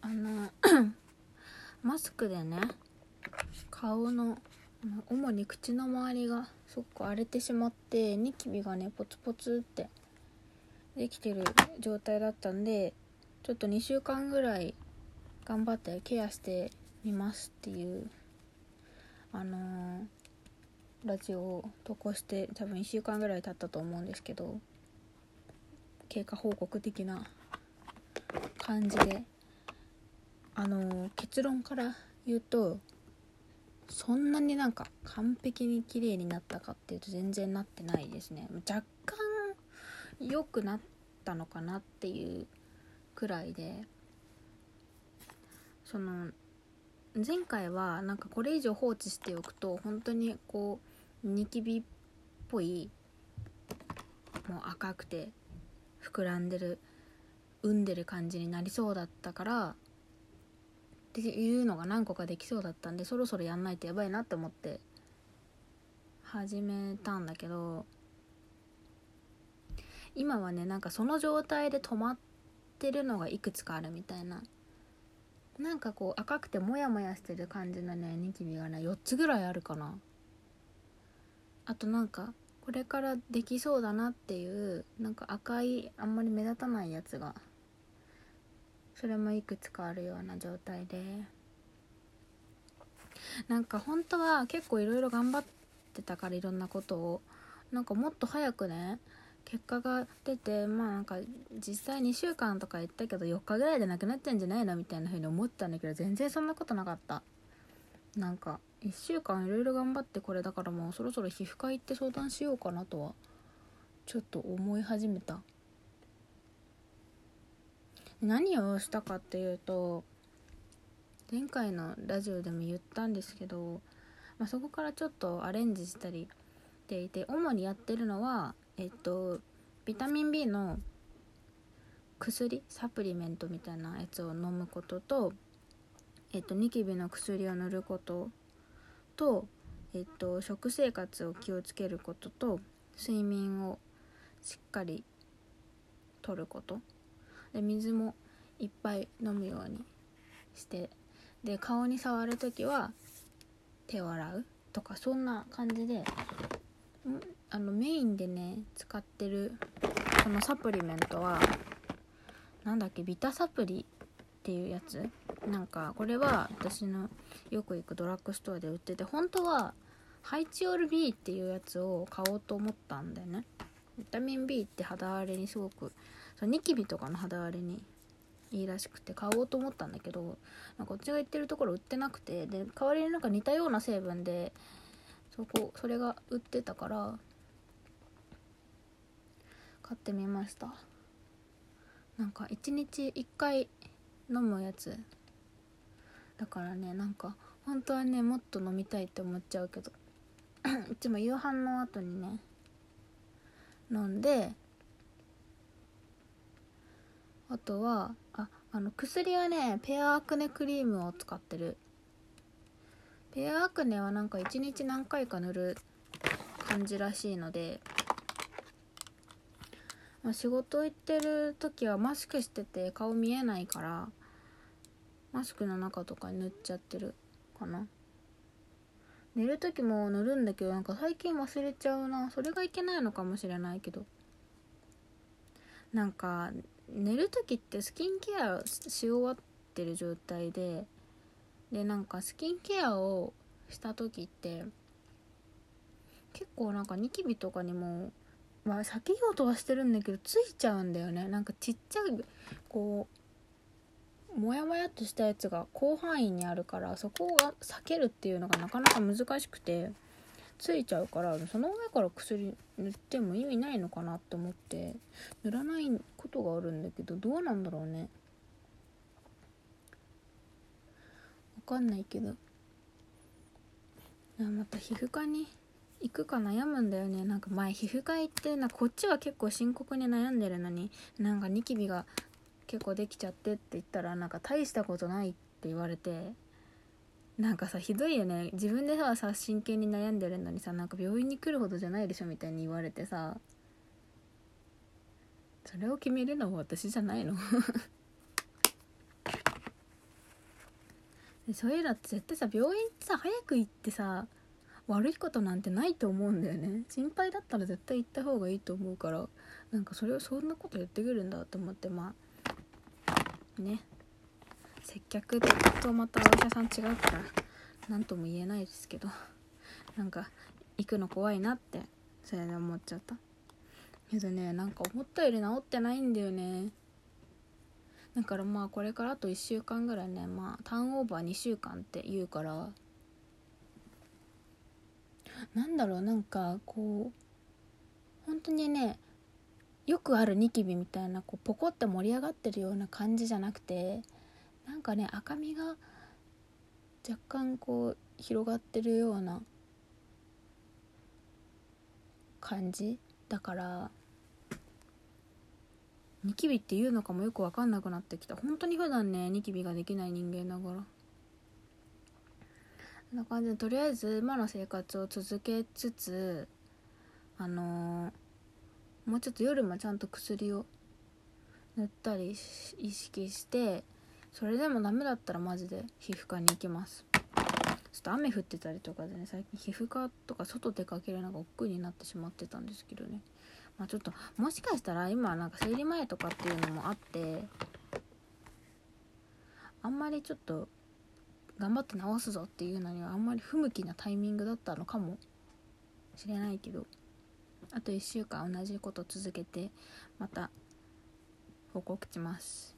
あの マスクでね顔のあの主に口の周りがすごく荒れてしまってニキビがねポツポツってできてる状態だったんでちょっと2週間ぐらい頑張ってケアしてみますっていうあのーラジオを投稿して多分1週間ぐらい経ったと思うんですけど経過報告的な感じであの結論から言うとそんなになんか完璧に綺麗になったかっていうと全然なってないですね。若干良くなったのかなっていうくらいでその前回はなんかこれ以上放置しておくと本当にこうニキビっぽいもう赤くて膨らんでる産んでる感じになりそうだったからっていうのが何個かできそうだったんでそろそろやんないとやばいなって思って始めたんだけど今はねなんかその状態で止まってるのがいくつかあるみたいな。なんかこう赤くてモヤモヤしてる感じのねニキビがね4つぐらいあるかな。あとなんかこれからできそうだなっていうなんか赤いあんまり目立たないやつがそれもいくつかあるような状態で。なんか本当は結構いろいろ頑張ってたからいろんなことを。なんかもっと早くね結果が出てまあなんか実際2週間とか言ったけど4日ぐらいでなくなってんじゃないのみたいな風に思ったんだけど全然そんなことなかった。なんか1週間いろいろ頑張ってこれだからもうそろそろ皮膚科行って相談しようかなとはちょっと思い始めた。何をしたかっていうと前回のラジオでも言ったんですけど、まあ、そこからちょっとアレンジしたりしていて主にやってるのはえっとビタミン B の薬サプリメントみたいなやつを飲むこととえっとニキビの薬を塗ることとえっと食生活を気をつけることと睡眠をしっかりとること。で水もいっぱい飲むようにしてで顔に触る時は手を洗うとかそんな感じであのメインでね使ってるこのサプリメントはなんだっけビタサプリっていうやつ？なんかこれは私のよく行くドラッグストアで売ってて本当はハイチオール B っていうやつを買おうと思ったんだよね。ビタミン B って肌荒れにすごくそニキビとかの肌荒れにいいらしくて買おうと思ったんだけどこっちが言ってるところ売ってなくてで代わりになんか似たような成分でそこそれが売ってたから買ってみました。なんか1日1回飲むやつ。だからねなんか本当はねもっと飲みたいって思っちゃうけど。いつも夕飯の後にね飲んであとはああの薬はねペアアクネクリームを使ってる。ペアアクネはなんか1日何回か塗る感じらしいのでまあ、仕事行ってる時はマスクしてて顔見えないからマスクの中とかに塗っちゃってるかな。寝る時も塗るんだけどなんか最近忘れちゃうな。それがいけないのかもしれないけど。なんか寝る時ってスキンケアし終わってる状態ででなんかスキンケアをした時って結構なんかニキビとかにもまあ避けようとはしてるんだけどついちゃうんだよね。なんかちっちゃいこうモヤモヤっとしたやつが広範囲にあるからそこが避けるっていうのがなかなか難しくてついちゃうからその上から薬塗っても意味ないのかなって思って塗らないことがあるんだけどどうなんだろうね。わかんないけど。また皮膚科に行くか悩むんだよね。なんか前皮膚科行ってなこっちは結構深刻に悩んでるのになんかニキビが結構できちゃってって言ったらなんか大したことないって言われてなんかさひどいよね。自分でささ真剣に悩んでるのにさなんか病院に来るほどじゃないでしょみたいに言われてさそれを決めるのは私じゃないの？そういうのって絶対さ病院ってさ早く行ってさ悪いことなんてないと思うんだよね。心配だったら絶対行った方がいいと思うからなんかそれをそんなこと言ってくるんだと思ってまあね。接客とまたお医者さん違うから何とも言えないですけどなんか行くの怖いなってそれで思っちゃった。けどねなんか思ったより治ってないんだよね。だからまあこれからあと1週間ぐらいねまあターンオーバー2週間って言うからなんだろうなんかこう本当にねよくあるニキビみたいなこうポコって盛り上がってるような感じじゃなくてなんかね赤みが若干こう広がってるような感じだからニキビっていうのかもよく分かんなくなってきた。本当に普段ねニキビができない人間だから。そんな感じでとりあえず今の生活を続けつつあのー、もうちょっと夜もちゃんと薬を塗ったり意識してそれでもダメだったらマジで皮膚科に行きます。ちょっと雨降ってたりとかでね最近皮膚科とか外出かけるのが億劫になってしまってたんですけどね。まあちょっともしかしたら今なんか生理前とかっていうのもあってあんまりちょっと頑張って直すぞっていうのにはあんまり不向きなタイミングだったのかもしれないけど。あと1週間同じこと続けてまた報告します。